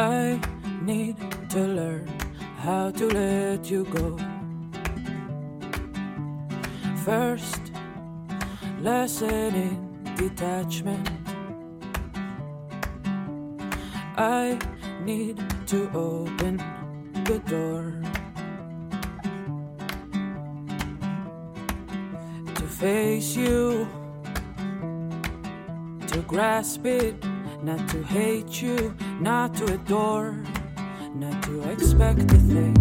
I need to learn how to let you go. First lesson in detachment. I need to open the door to face you, to grasp it, not to hate you, not to adore, not to expect a thing,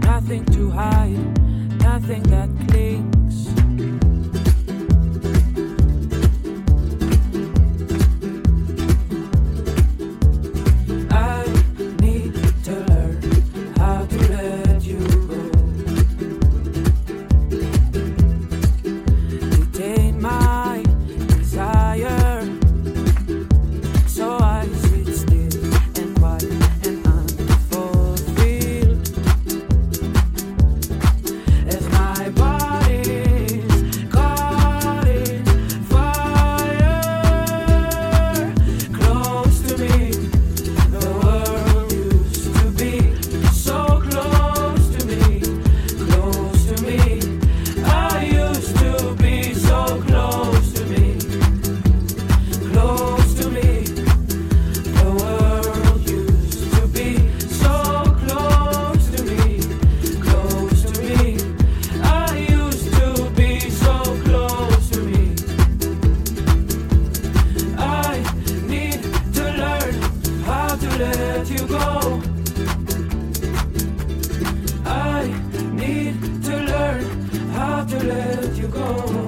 nothing to hide, let you go. I need to learn how to let you go.